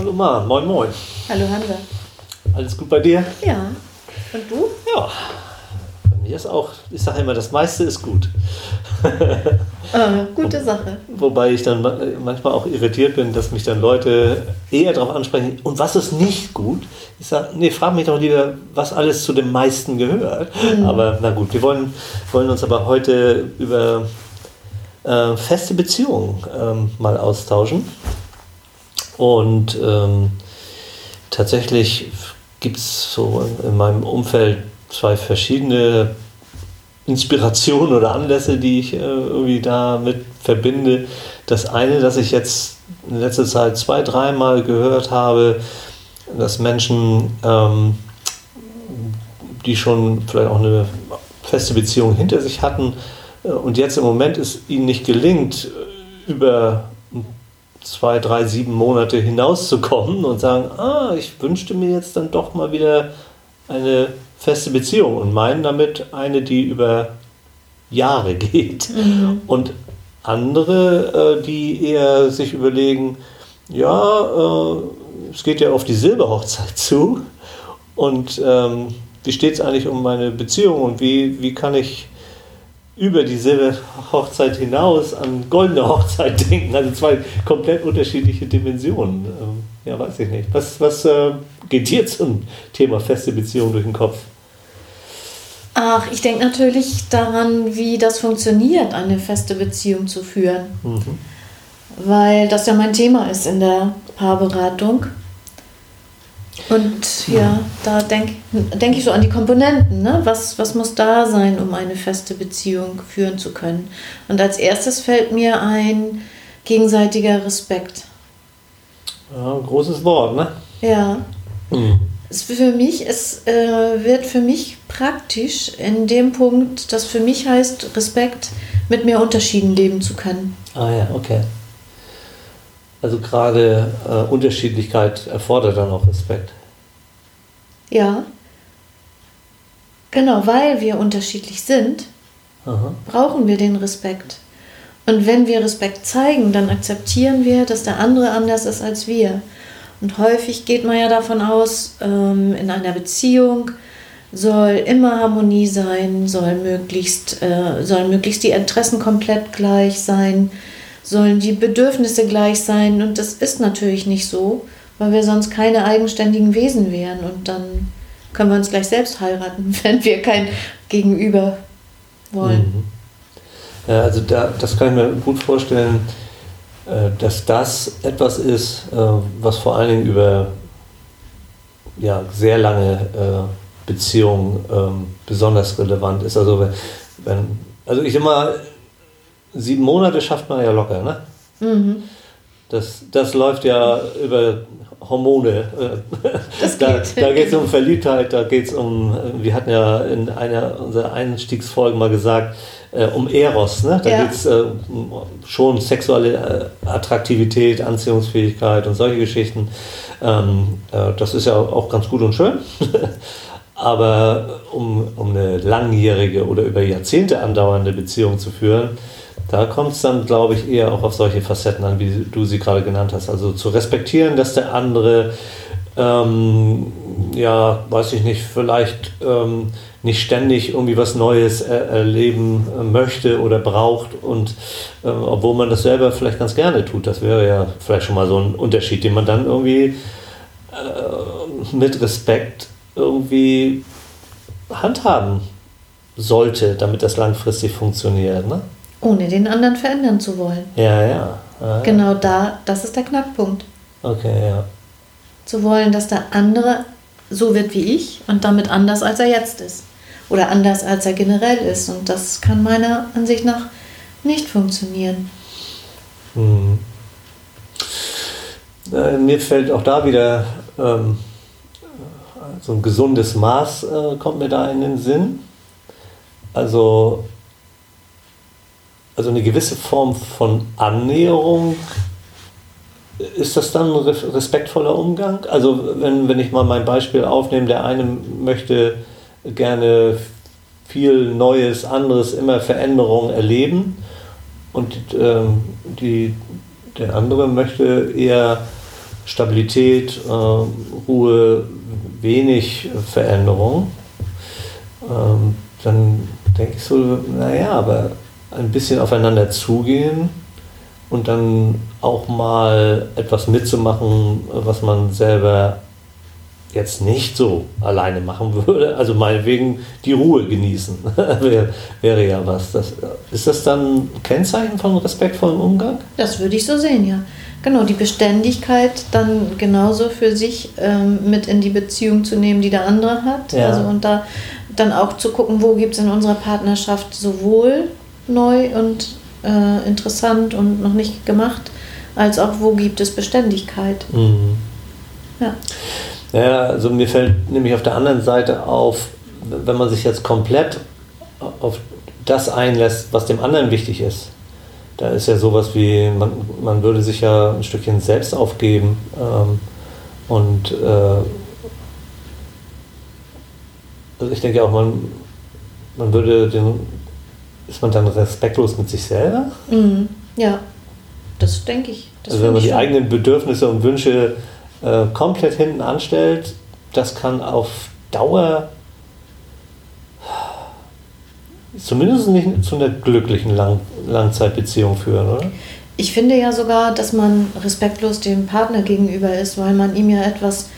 Hallo Ma, moin moin. Hallo Hansa. Alles gut bei dir? Ja. Und du? Ja. Bei mir ist auch, ich sage immer, das meiste ist gut. Äh, gute Sache. Wobei ich dann manchmal auch irritiert bin, dass mich dann Leute eher darauf ansprechen, und was ist nicht gut? Ich sage, nee, frag mich doch lieber, was alles zu dem meisten gehört. Mhm. Aber na gut, wir wollen, wollen uns aber heute über äh, feste Beziehungen ähm, mal austauschen. Und ähm, tatsächlich gibt es so in meinem Umfeld zwei verschiedene Inspirationen oder Anlässe, die ich äh, irgendwie damit verbinde. Das eine, dass ich jetzt in letzter Zeit zwei, dreimal gehört habe, dass Menschen, ähm, die schon vielleicht auch eine feste Beziehung hinter sich hatten äh, und jetzt im Moment es ihnen nicht gelingt, über zwei, drei, sieben Monate hinauszukommen und sagen, ah, ich wünschte mir jetzt dann doch mal wieder eine feste Beziehung und meinen damit eine, die über Jahre geht. Mhm. Und andere, äh, die eher sich überlegen, ja, äh, es geht ja auf die Silberhochzeit zu und ähm, wie steht es eigentlich um meine Beziehung und wie, wie kann ich über diese Hochzeit hinaus an goldene Hochzeit denken. Also zwei komplett unterschiedliche Dimensionen. Ähm, ja, weiß ich nicht. Was, was äh, geht dir zum Thema feste Beziehung durch den Kopf? Ach, ich denke natürlich daran, wie das funktioniert, eine feste Beziehung zu führen. Mhm. Weil das ja mein Thema ist in der Paarberatung. Und ja, da denke denk ich so an die Komponenten. Ne? Was, was muss da sein, um eine feste Beziehung führen zu können? Und als erstes fällt mir ein gegenseitiger Respekt. Ja, großes Wort, ne? Ja. Mhm. Es für mich, es äh, wird für mich praktisch in dem Punkt, dass für mich heißt, Respekt mit mehr Unterschieden leben zu können. Ah ja, okay. Also gerade äh, Unterschiedlichkeit erfordert dann auch Respekt. Ja. Genau, weil wir unterschiedlich sind, Aha. brauchen wir den Respekt. Und wenn wir Respekt zeigen, dann akzeptieren wir, dass der andere anders ist als wir. Und häufig geht man ja davon aus, ähm, in einer Beziehung soll immer Harmonie sein, soll möglichst, äh, sollen möglichst die Interessen komplett gleich sein sollen die Bedürfnisse gleich sein. Und das ist natürlich nicht so, weil wir sonst keine eigenständigen Wesen wären. Und dann können wir uns gleich selbst heiraten, wenn wir kein Gegenüber wollen. Mhm. Ja, also da, das kann ich mir gut vorstellen, äh, dass das etwas ist, äh, was vor allen Dingen über ja, sehr lange äh, Beziehungen ähm, besonders relevant ist. Also, wenn, also ich immer, sieben Monate schafft man ja locker, ne? Mhm. Das, das läuft ja über Hormone. Das da geht. da geht es um Verliebtheit, da geht es um, wir hatten ja in einer unserer Einstiegsfolgen mal gesagt, äh, um Eros. Ne? Da ja. geht es äh, schon sexuelle äh, Attraktivität, Anziehungsfähigkeit und solche Geschichten. Ähm, äh, das ist ja auch ganz gut und schön. Aber um, um eine langjährige oder über Jahrzehnte andauernde Beziehung zu führen, da kommt es dann, glaube ich, eher auch auf solche Facetten an, wie du sie gerade genannt hast. Also zu respektieren, dass der andere, ähm, ja, weiß ich nicht, vielleicht ähm, nicht ständig irgendwie was Neues er erleben möchte oder braucht und äh, obwohl man das selber vielleicht ganz gerne tut. Das wäre ja vielleicht schon mal so ein Unterschied, den man dann irgendwie äh, mit Respekt irgendwie handhaben sollte, damit das langfristig funktioniert. Ne? Ohne den anderen verändern zu wollen. Ja, ja. Ah, genau da, das ist der Knackpunkt. Okay, ja. Zu wollen, dass der andere so wird wie ich und damit anders, als er jetzt ist. Oder anders, als er generell ist. Und das kann meiner Ansicht nach nicht funktionieren. Hm. Äh, mir fällt auch da wieder ähm, so ein gesundes Maß, äh, kommt mir da in den Sinn. Also also eine gewisse Form von Annäherung. Ist das dann ein respektvoller Umgang? Also wenn, wenn ich mal mein Beispiel aufnehme, der eine möchte gerne viel Neues, anderes, immer Veränderungen erleben und ähm, die, der andere möchte eher Stabilität, äh, Ruhe, wenig Veränderung, ähm, dann denke ich so, naja, aber ein bisschen aufeinander zugehen und dann auch mal etwas mitzumachen, was man selber jetzt nicht so alleine machen würde. Also meinetwegen die Ruhe genießen wäre, wäre ja was. Das, ist das dann Kennzeichen von respektvollem Umgang? Das würde ich so sehen, ja. Genau, die Beständigkeit dann genauso für sich ähm, mit in die Beziehung zu nehmen, die der andere hat. Ja. Also und da dann auch zu gucken, wo gibt es in unserer Partnerschaft sowohl neu und äh, interessant und noch nicht gemacht, als auch wo gibt es Beständigkeit. Mhm. Ja. Ja, also mir fällt nämlich auf der anderen Seite auf, wenn man sich jetzt komplett auf das einlässt, was dem anderen wichtig ist, da ist ja sowas wie, man, man würde sich ja ein Stückchen selbst aufgeben ähm, und äh, also ich denke auch, man, man würde den, ist man dann respektlos mit sich selber? Mhm. Ja, das denke ich. Das also wenn man die eigenen Bedürfnisse und Wünsche äh, komplett hinten anstellt, das kann auf Dauer zumindest nicht zu einer glücklichen Lang Langzeitbeziehung führen, oder? Ich finde ja sogar, dass man respektlos dem Partner gegenüber ist, weil man ihm ja etwas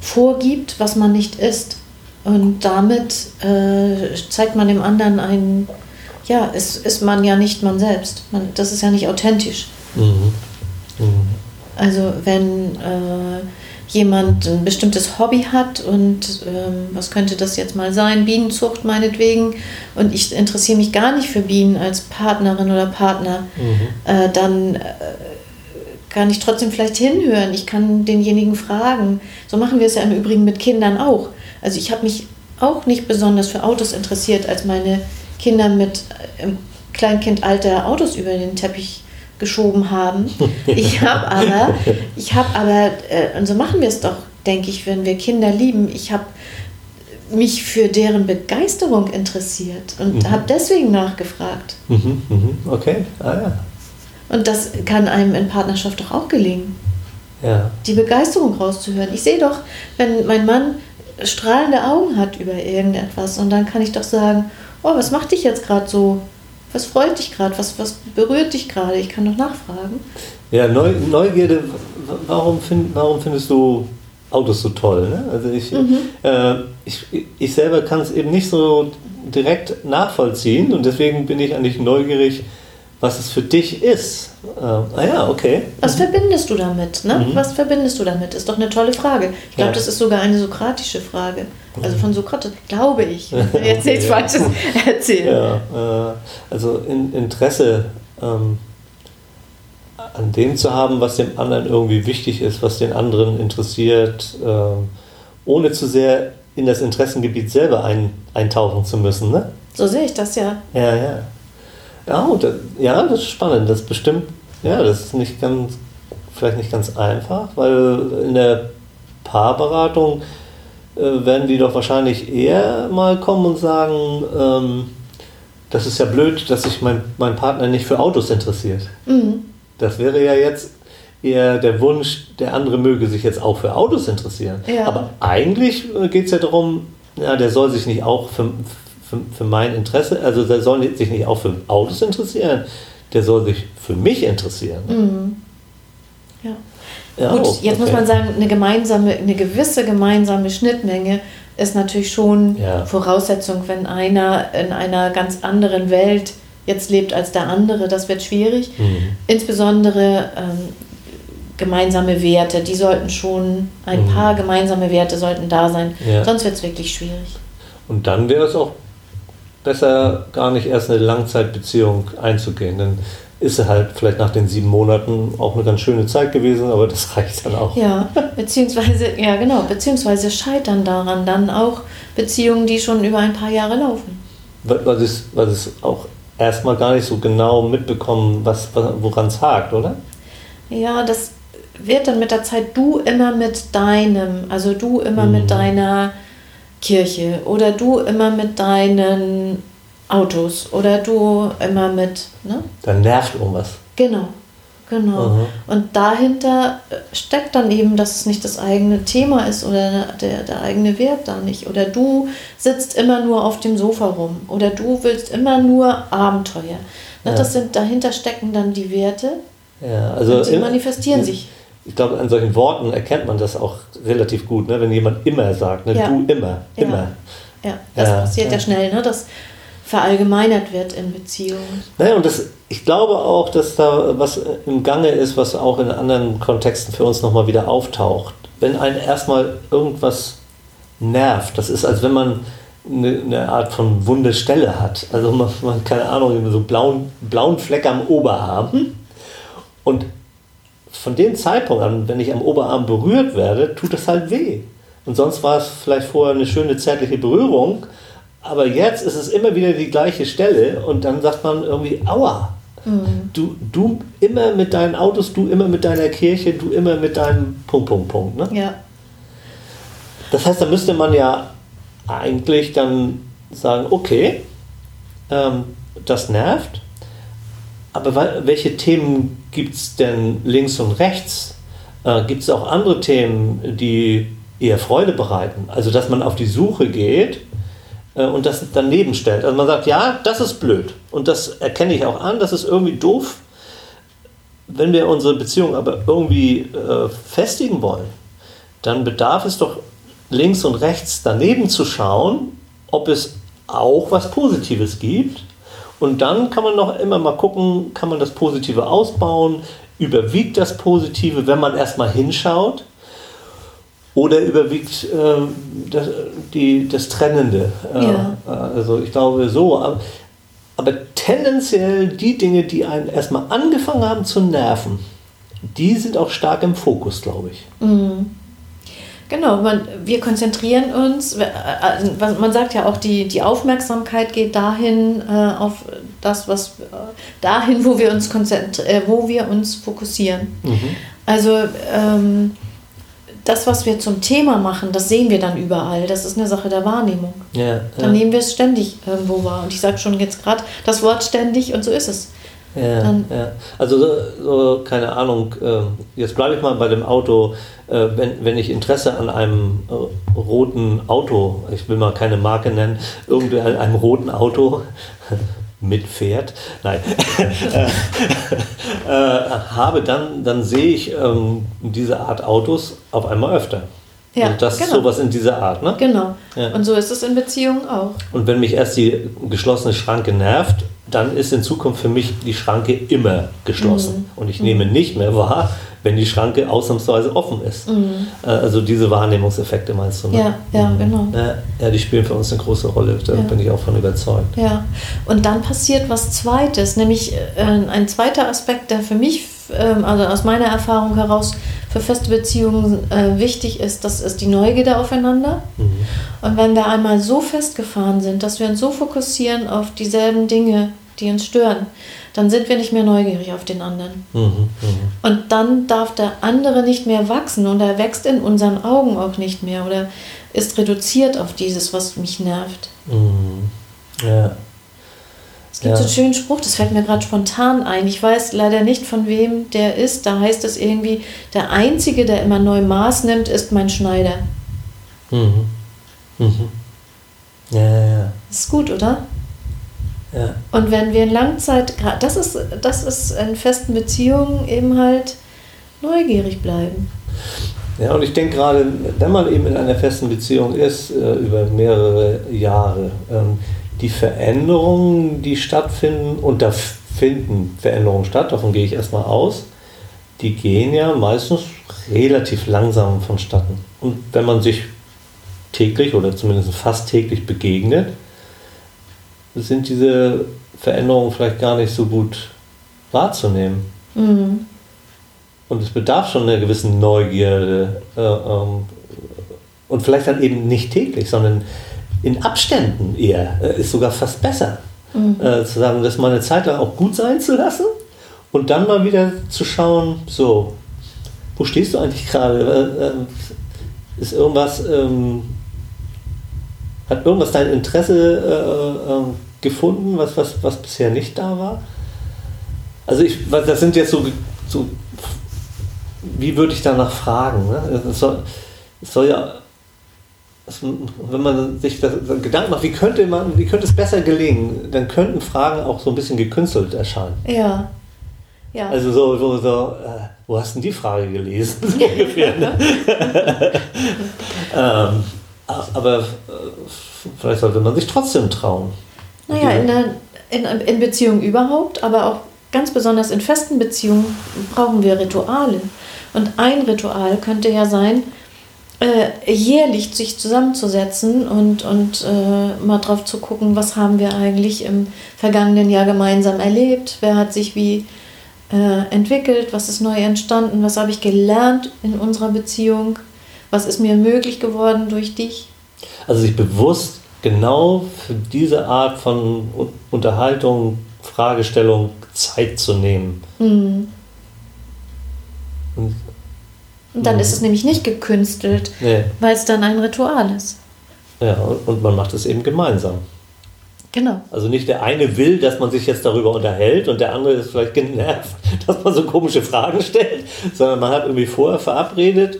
vorgibt, was man nicht ist. Und damit äh, zeigt man dem anderen ein, ja, ist, ist man ja nicht man selbst. Man, das ist ja nicht authentisch. Mhm. Mhm. Also wenn äh, jemand ein bestimmtes Hobby hat und ähm, was könnte das jetzt mal sein, Bienenzucht meinetwegen, und ich interessiere mich gar nicht für Bienen als Partnerin oder Partner, mhm. äh, dann äh, kann ich trotzdem vielleicht hinhören. Ich kann denjenigen fragen. So machen wir es ja im Übrigen mit Kindern auch. Also ich habe mich auch nicht besonders für Autos interessiert, als meine Kinder mit äh, im Kleinkindalter Autos über den Teppich geschoben haben. Ich habe aber, ich habe aber, äh, und so machen wir es doch, denke ich, wenn wir Kinder lieben. Ich habe mich für deren Begeisterung interessiert und mhm. habe deswegen nachgefragt. Mhm, mhm. Okay, ah ja. Und das kann einem in Partnerschaft doch auch gelingen. Ja. Die Begeisterung rauszuhören. Ich sehe doch, wenn mein Mann strahlende Augen hat über irgendetwas und dann kann ich doch sagen, oh, was macht dich jetzt gerade so was freut dich gerade? Was, was berührt dich gerade? Ich kann doch nachfragen. Ja, Neu, Neugierde, warum, find, warum findest du Autos so toll? Ne? Also ich, mhm. äh, ich, ich selber kann es eben nicht so direkt nachvollziehen und deswegen bin ich eigentlich neugierig, was es für dich ist. Äh, ah ja, okay. Was verbindest du damit? Ne? Mhm. Was verbindest du damit? Ist doch eine tolle Frage. Ich glaube, ja. das ist sogar eine sokratische Frage. Also von Sokrates, glaube ich. Jetzt nichts okay, Falsches erzählen. Ja, äh, also in, Interesse ähm, an dem zu haben, was dem anderen irgendwie wichtig ist, was den anderen interessiert, äh, ohne zu sehr in das Interessengebiet selber ein, eintauchen zu müssen. Ne? So sehe ich das ja. Ja, ja. Ja, das, ja, das ist spannend. Das bestimmt, ja, das ist nicht ganz, vielleicht nicht ganz einfach, weil in der Paarberatung äh, werden die doch wahrscheinlich eher mal kommen und sagen, ähm, das ist ja blöd, dass sich mein, mein Partner nicht für Autos interessiert. Mhm. Das wäre ja jetzt eher der Wunsch, der andere möge sich jetzt auch für Autos interessieren. Ja. Aber eigentlich äh, geht es ja darum, ja, der soll sich nicht auch für, für, für mein Interesse, also der soll sich nicht auch für Autos interessieren, der soll sich für mich interessieren. Mhm. Ja. Ja, Gut, oh, jetzt okay. muss man sagen, eine gemeinsame, eine gewisse gemeinsame Schnittmenge ist natürlich schon ja. Voraussetzung, wenn einer in einer ganz anderen Welt jetzt lebt als der andere, das wird schwierig. Mhm. Insbesondere ähm, gemeinsame Werte, die sollten schon, ein mhm. paar gemeinsame Werte sollten da sein, ja. sonst wird es wirklich schwierig. Und dann wäre es auch besser, gar nicht erst eine Langzeitbeziehung einzugehen, denn ist halt vielleicht nach den sieben Monaten auch eine ganz schöne Zeit gewesen, aber das reicht dann auch. Ja, beziehungsweise, ja genau, beziehungsweise scheitern daran dann auch Beziehungen, die schon über ein paar Jahre laufen. Weil es, weil es auch erstmal gar nicht so genau mitbekommen, was, woran es hakt, oder? Ja, das wird dann mit der Zeit du immer mit deinem, also du immer mhm. mit deiner Kirche oder du immer mit deinen Autos oder du immer mit. Ne? Dann nervt irgendwas. Genau. Genau. Aha. Und dahinter steckt dann eben, dass es nicht das eigene Thema ist oder der, der eigene Wert da nicht. Oder du sitzt immer nur auf dem Sofa rum. Oder du willst immer nur Abenteuer. Ne, ja. Das sind, dahinter stecken dann die Werte. Ja, also die manifestieren sich. Ich glaube, an solchen Worten erkennt man das auch relativ gut, ne? wenn jemand immer sagt, ne? Ja. du immer, immer. Ja, das passiert ja, schnell, ne? dass verallgemeinert wird in Beziehungen. Naja, und das, ich glaube auch, dass da was im Gange ist, was auch in anderen Kontexten für uns nochmal wieder auftaucht. Wenn einen erstmal irgendwas nervt, das ist, als wenn man eine, eine Art von wunde Stelle hat. Also man, man keine Ahnung, so blauen, blauen Fleck am Oberarm. Und von dem Zeitpunkt an, wenn ich am Oberarm berührt werde, tut das halt weh. Und sonst war es vielleicht vorher eine schöne zärtliche Berührung, aber jetzt ist es immer wieder die gleiche Stelle und dann sagt man irgendwie, aua. Mhm. Du, du immer mit deinen Autos, du immer mit deiner Kirche, du immer mit deinem Punkt, Punkt, Punkt. Ne? Ja. Das heißt, da müsste man ja eigentlich dann sagen, okay, ähm, das nervt, aber welche Themen gibt es denn links und rechts? Äh, gibt es auch andere Themen, die eher Freude bereiten? Also, dass man auf die Suche geht äh, und das daneben stellt. Also man sagt, ja, das ist blöd. Und das erkenne ich auch an, das ist irgendwie doof. Wenn wir unsere Beziehung aber irgendwie äh, festigen wollen, dann bedarf es doch links und rechts daneben zu schauen, ob es auch was Positives gibt. Und dann kann man noch immer mal gucken, kann man das Positive ausbauen, überwiegt das Positive, wenn man erstmal hinschaut. Oder überwiegt äh, das, die, das Trennende? Äh, ja. Also ich glaube so. Aber, aber tendenziell die Dinge, die einen erstmal angefangen haben zu nerven, die sind auch stark im Fokus, glaube ich. Mhm. Genau, man, wir konzentrieren uns, äh, äh, man sagt ja auch, die, die Aufmerksamkeit geht dahin äh, auf das, was äh, dahin, wo wir uns konzentrieren, wo wir uns fokussieren. Mhm. Also ähm, das, was wir zum Thema machen, das sehen wir dann überall. Das ist eine Sache der Wahrnehmung. Ja, dann nehmen wir es ständig irgendwo wahr. Und ich sage schon jetzt gerade das Wort ständig und so ist es. Ja, ja. Also so, so, keine Ahnung, äh, jetzt bleibe ich mal bei dem Auto, äh, wenn, wenn ich Interesse an einem äh, roten Auto, ich will mal keine Marke nennen, irgendwie an einem roten Auto mitfährt, nein, äh, äh, habe, dann, dann sehe ich ähm, diese Art Autos auf einmal öfter. Ja, und das genau. ist sowas in dieser Art, ne? Genau. Ja. Und so ist es in Beziehungen auch. Und wenn mich erst die geschlossene Schranke nervt, dann ist in Zukunft für mich die Schranke immer geschlossen. Mhm. Und ich mhm. nehme nicht mehr wahr, wenn die Schranke ausnahmsweise offen ist. Mhm. Äh, also diese Wahrnehmungseffekte meinst du? Ne? Ja, ja, mhm. genau. Ja, die spielen für uns eine große Rolle, da ja. bin ich auch von überzeugt. Ja, und dann passiert was Zweites, nämlich äh, ein zweiter Aspekt, der für mich, äh, also aus meiner Erfahrung heraus, für feste Beziehungen äh, wichtig ist, das ist die Neugierde aufeinander. Mhm. Und wenn wir einmal so festgefahren sind, dass wir uns so fokussieren auf dieselben Dinge, die uns stören, dann sind wir nicht mehr neugierig auf den anderen. Mhm, mh. Und dann darf der andere nicht mehr wachsen und er wächst in unseren Augen auch nicht mehr oder ist reduziert auf dieses, was mich nervt. Mhm. Ja. Es gibt ja. so einen schönen Spruch, das fällt mir gerade spontan ein. Ich weiß leider nicht, von wem der ist. Da heißt es irgendwie, der Einzige, der immer neu Maß nimmt, ist mein Schneider. Mhm. Mhm. Ja, ja, ja. Ist gut, oder? Ja. Und wenn wir in Langzeit, das ist, das ist in festen Beziehungen eben halt neugierig bleiben. Ja, und ich denke gerade, wenn man eben in einer festen Beziehung ist, äh, über mehrere Jahre, ähm, die Veränderungen, die stattfinden, und da finden Veränderungen statt, davon gehe ich erstmal aus, die gehen ja meistens relativ langsam vonstatten. Und wenn man sich täglich oder zumindest fast täglich begegnet, sind diese Veränderungen vielleicht gar nicht so gut wahrzunehmen. Mhm. Und es bedarf schon einer gewissen Neugierde äh, ähm, und vielleicht dann eben nicht täglich, sondern in Abständen eher, äh, ist sogar fast besser. Mhm. Äh, zu sagen, das mal eine Zeit lang auch gut sein zu lassen und dann mal wieder zu schauen, so, wo stehst du eigentlich gerade? Äh, äh, ist irgendwas, ähm, hat irgendwas dein Interesse gefunden, was, was, was bisher nicht da war? Also ich, das sind jetzt so so, wie würde ich danach fragen? Ne? Es, soll, es soll ja, wenn man sich das, Gedanken macht, wie könnte, man, wie könnte es besser gelingen, dann könnten Fragen auch so ein bisschen gekünstelt erscheinen. Ja. ja. Also so, so, so äh, wo hast du die Frage gelesen? So ungefähr. Ne? ähm, aber äh, vielleicht sollte man sich trotzdem trauen. Naja, in, der, in, in Beziehungen überhaupt, aber auch ganz besonders in festen Beziehungen brauchen wir Rituale. Und ein Ritual könnte ja sein, äh, jährlich sich zusammenzusetzen und, und äh, mal drauf zu gucken, was haben wir eigentlich im vergangenen Jahr gemeinsam erlebt, wer hat sich wie äh, entwickelt, was ist neu entstanden, was habe ich gelernt in unserer Beziehung, was ist mir möglich geworden durch dich. Also sich bewusst genau für diese Art von Unterhaltung, Fragestellung Zeit zu nehmen. Mhm. Und, und, dann mhm. ist es nämlich nicht gekünstelt, nee. weil es dann ein Ritual ist. Ja, und man macht es eben gemeinsam. Genau. Also nicht der eine will, dass man sich jetzt darüber unterhält und der andere ist vielleicht genervt, dass man so komische Fragen stellt, sondern man hat irgendwie vorher verabredet,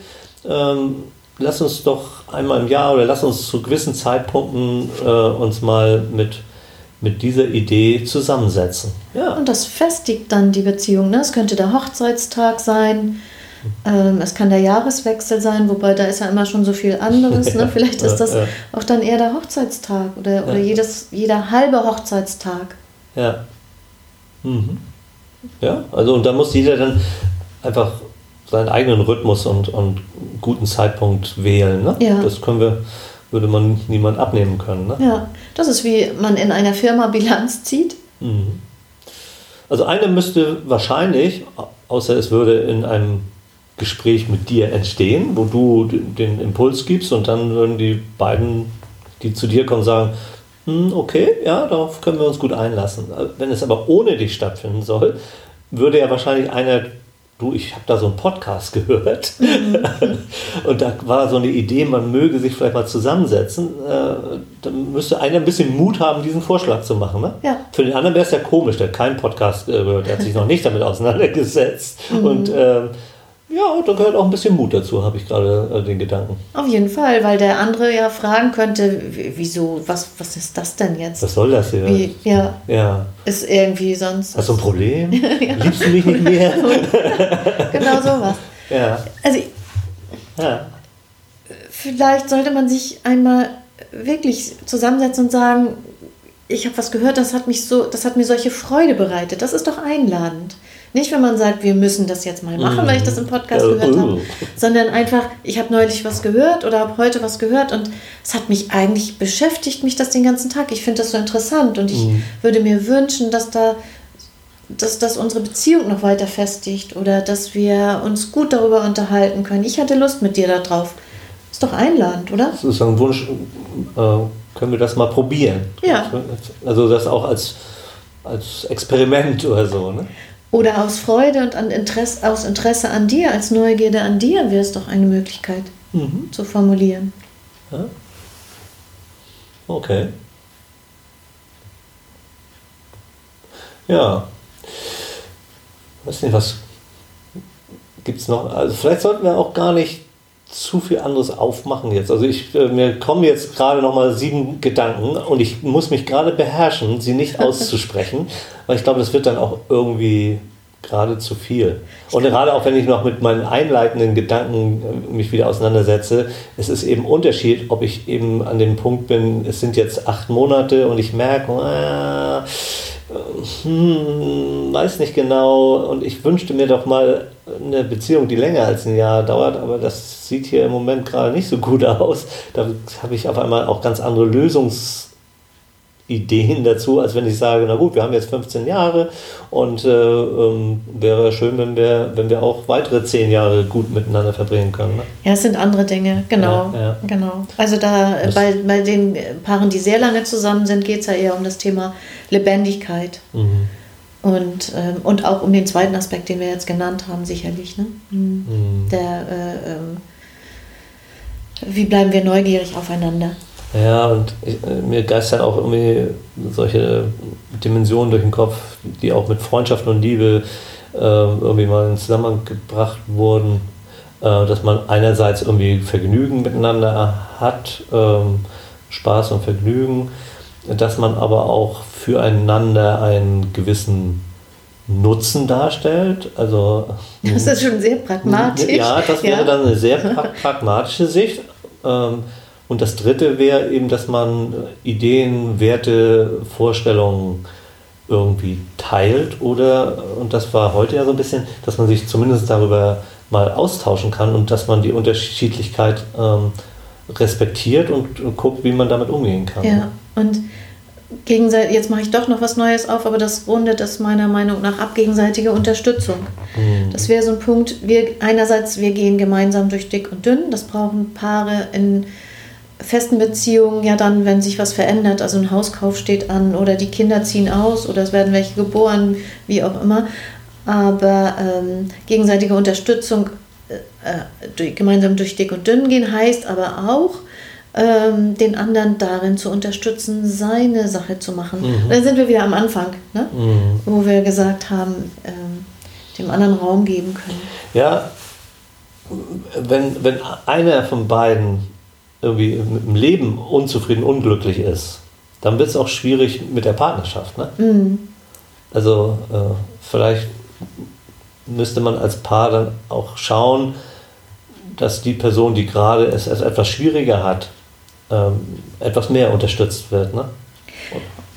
ähm, lass uns doch einmal im Jahr oder lass uns zu gewissen Zeitpunkten äh, uns mal mit, mit dieser Idee zusammensetzen. Ja. Und das festigt dann die Beziehung. Ne? Es könnte der Hochzeitstag sein, ähm, es kann der Jahreswechsel sein, wobei da ist ja immer schon so viel anderes. Ne? Vielleicht ist das auch dann eher der Hochzeitstag oder, oder jedes, jeder halbe Hochzeitstag. Ja. Mhm. Ja, also und da muss jeder dann einfach seinen eigenen Rhythmus und, und guten Zeitpunkt wählen. Ne? Ja. Das können wir, würde man niemand abnehmen können. Ne? Ja, das ist wie man in einer Firma Bilanz zieht. Mhm. Also eine müsste wahrscheinlich, außer es würde in einem Gespräch mit dir entstehen, wo du den Impuls gibst und dann würden die beiden, die zu dir kommen, sagen, hm, okay, ja, darauf können wir uns gut einlassen. Wenn es aber ohne dich stattfinden soll, würde ja wahrscheinlich einer, du, ich habe da so einen Podcast gehört mhm. und da war so eine Idee, man möge sich vielleicht mal zusammensetzen, äh, dann müsste einer ein bisschen Mut haben, diesen Vorschlag zu machen. Ne? Ja. Für den anderen wäre es ja komisch, der keinen Podcast gehört, der hat sich noch nicht damit auseinandergesetzt mhm. und äh, ja, da gehört auch ein bisschen Mut dazu, habe ich gerade äh, den Gedanken. Auf jeden Fall, weil der andere ja fragen könnte, wieso, was, was ist das denn jetzt? Was soll das hier? Wie, ja, ja. Ist irgendwie sonst. Hast du ein Problem? ja. Liebst du mich nicht mehr? genau sowas. Ja. Also, ja. vielleicht sollte man sich einmal wirklich zusammensetzen und sagen, ich habe was gehört, das hat mich so, das hat mir solche Freude bereitet. Das ist doch einladend. Nicht, wenn man sagt, wir müssen das jetzt mal machen, weil ich das im Podcast ja, gehört habe, sondern einfach, ich habe neulich was gehört oder habe heute was gehört und es hat mich eigentlich beschäftigt, mich das den ganzen Tag. Ich finde das so interessant und ich mhm. würde mir wünschen, dass da dass das unsere Beziehung noch weiter festigt oder dass wir uns gut darüber unterhalten können. Ich hatte Lust mit dir darauf. Ist doch einladend, oder? Das ist ein Wunsch. Äh, können wir das mal probieren? Ja. Also das auch als, als Experiment oder so, ne? Oder aus Freude und an Interesse, aus Interesse an dir, als Neugierde an dir, wäre es doch eine Möglichkeit mhm. zu formulieren. Ja. Okay. Ja. Ich weiß nicht, was gibt es noch? Also vielleicht sollten wir auch gar nicht zu viel anderes aufmachen jetzt. Also ich, äh, mir kommen jetzt gerade noch mal sieben Gedanken und ich muss mich gerade beherrschen, sie nicht auszusprechen, weil ich glaube, das wird dann auch irgendwie gerade zu viel. Und gerade auch wenn ich noch mit meinen einleitenden Gedanken äh, mich wieder auseinandersetze, es ist eben Unterschied, ob ich eben an dem Punkt bin, es sind jetzt acht Monate und ich merke, äh, hm, weiß nicht genau und ich wünschte mir doch mal eine Beziehung, die länger als ein Jahr dauert, aber das sieht hier im Moment gerade nicht so gut aus. Da habe ich auf einmal auch ganz andere Lösungsideen dazu, als wenn ich sage, na gut, wir haben jetzt 15 Jahre und äh, ähm, wäre schön, wenn wir, wenn wir auch weitere 10 Jahre gut miteinander verbringen können. Ne? Ja, es sind andere Dinge, genau. Ja, ja. genau. Also da bei, bei den Paaren, die sehr lange zusammen sind, geht es ja eher um das Thema Lebendigkeit. Mhm. Und, ähm, und auch um den zweiten Aspekt, den wir jetzt genannt haben, sicherlich. Ne? Mhm. Mhm. Der, äh, ähm, wie bleiben wir neugierig aufeinander? Ja, und ich, äh, mir geistern auch irgendwie solche Dimensionen durch den Kopf, die auch mit Freundschaft und Liebe äh, irgendwie mal in Zusammenhang gebracht wurden, äh, dass man einerseits irgendwie Vergnügen miteinander hat, ähm, Spaß und Vergnügen, dass man aber auch füreinander einen gewissen Nutzen darstellt. Also, das ist schon sehr pragmatisch. Ja, das wäre ja. dann eine sehr pragmatische Sicht. Ähm, und das dritte wäre eben, dass man Ideen, Werte, Vorstellungen irgendwie teilt oder, und das war heute ja so ein bisschen, dass man sich zumindest darüber mal austauschen kann und dass man die Unterschiedlichkeit ähm, respektiert und, und, guckt, wie man damit umgehen kann. Ja, und gegenseitig, jetzt mache ich doch noch was Neues auf, aber das rundet es meiner Meinung nach ab, gegenseitige Unterstützung. Mhm. Das wäre so ein Punkt, wir einerseits, wir gehen gemeinsam durch dick und dünn, das brauchen Paare in festen Beziehungen ja dann, wenn sich was verändert, also ein Hauskauf steht an oder die Kinder ziehen aus oder es werden welche geboren, wie auch immer. Aber ähm, gegenseitige Unterstützung, äh, äh durch, gemeinsam durch dick und dünn gehen, heißt aber auch, ähm, den anderen darin zu unterstützen, seine Sache zu machen. Mhm. Dann sind wir wieder am Anfang, ne? Mhm. wo wir gesagt haben, ähm, dem anderen Raum geben können. Ja, wenn, wenn einer von beiden irgendwie im Leben unzufrieden, unglücklich ist, dann wird es auch schwierig mit der Partnerschaft. Ne? Mhm. Also äh, vielleicht müsste man als Paar dann auch schauen, dass die Person, die gerade es, es etwas schwieriger hat, ähm, etwas mehr unterstützt wird. Ne?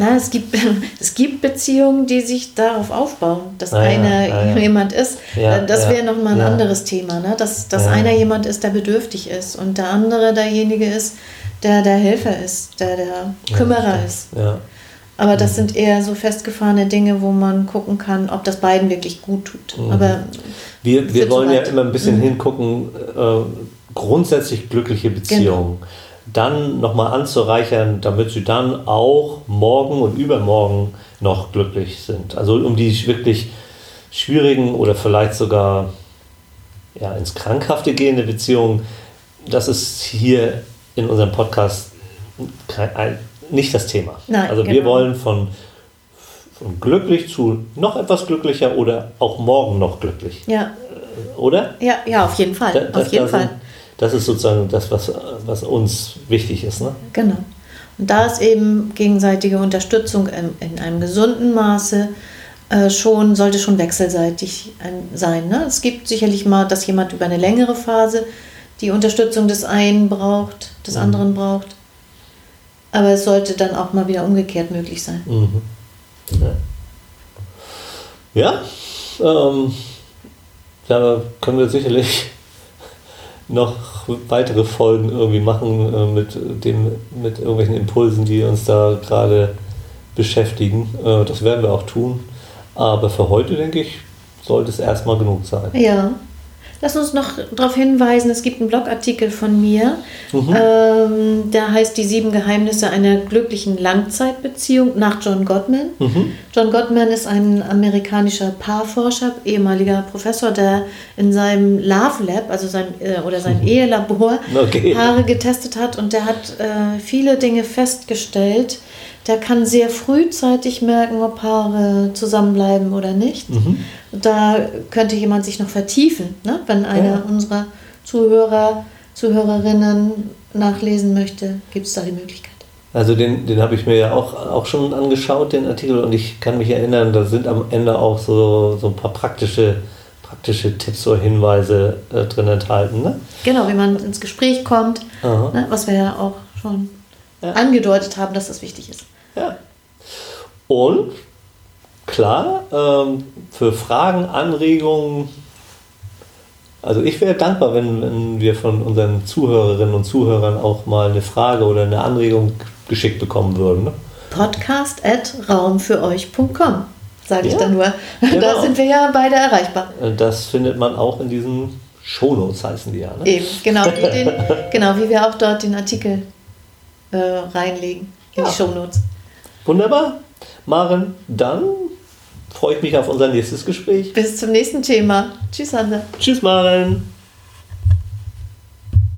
Na, es, gibt, es gibt Beziehungen, die sich darauf aufbauen, dass ah, einer ja, ah, jemand ist. Ja, das wäre ja, nochmal ein anderes Thema, ne? dass, dass einer jemand ist, der bedürftig ist und der andere derjenige ist, der der Helfer ist, der der Kümmerer ist. Aber das mhm. sind eher so festgefahrene Dinge, wo man gucken kann, ob das beiden wirklich gut tut. Mhm. Aber wir, wir wollen ja immer ein bisschen mhm. hingucken, äh, grundsätzlich glückliche Beziehungen. Genau dann nochmal anzureichern, damit sie dann auch morgen und übermorgen noch glücklich sind. Also um die wirklich schwierigen oder vielleicht sogar ja, ins Krankhafte gehende Beziehungen, das ist hier in unserem Podcast kein, nicht das Thema. Nein, also genau. wir wollen von, von glücklich zu noch etwas glücklicher oder auch morgen noch glücklich. Ja. Oder? Ja, ja, auf jeden Fall. Da, auf jeden Fall. Sind, das ist sozusagen das, was, was uns wichtig ist. Ne? Genau. Und da ist eben gegenseitige Unterstützung in, in einem gesunden Maße äh, schon, sollte schon wechselseitig sein. Ne? Es gibt sicherlich mal, dass jemand über eine längere Phase die Unterstützung des einen braucht, des mhm. anderen braucht. Aber es sollte dann auch mal wieder umgekehrt möglich sein. Mhm. Ja, ja ähm, da können wir sicherlich noch weitere Folgen irgendwie machen äh, mit, dem, mit irgendwelchen Impulsen, die uns da gerade beschäftigen. Äh, das werden wir auch tun. Aber für heute, denke ich, sollte es erstmal genug sein. Ja. Lass uns noch darauf hinweisen, es gibt einen Blogartikel von mir, mhm. ähm, der heißt Die sieben Geheimnisse einer glücklichen Langzeitbeziehung nach John Gottman. Mhm. John Gottman ist ein amerikanischer Paarforscher, ehemaliger Professor, der in seinem Love Lab, also sein, äh, oder sein mhm. Ehelabor, okay. Paare getestet hat und der hat äh, viele Dinge festgestellt, der kann sehr frühzeitig merken, ob Paare zusammenbleiben oder nicht. Mhm. Da könnte jemand sich noch vertiefen, ne? wenn einer ja. unserer Zuhörer, Zuhörerinnen nachlesen möchte, gibt es da die Möglichkeit. Also den, den habe ich mir ja auch, auch schon angeschaut, den Artikel, und ich kann mich erinnern, da sind am Ende auch so, so ein paar praktische, praktische Tipps oder Hinweise äh, drin enthalten. Ne? Genau, wie man ins Gespräch kommt, ne? was wir ja auch schon ja. angedeutet haben, dass das wichtig ist. Ja. Und klar, ähm, für Fragen, Anregungen, also ich wäre dankbar, wenn, wenn wir von unseren Zuhörerinnen und Zuhörern auch mal eine Frage oder eine Anregung geschickt bekommen würden. Ne? Podcast at raumfüreuch.com sage ich ja, dann nur. Genau. Da sind wir ja beide erreichbar. Das findet man auch in diesen Shownotes heißen die ja. Ne? Eben, genau, den, genau, wie wir auch dort den Artikel äh, reinlegen in ja. die Shownotes. Wunderbar. Maren, dann freue ich mich auf unser nächstes Gespräch. Bis zum nächsten Thema. Tschüss, Hanna. Tschüss, Maren.